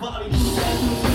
body.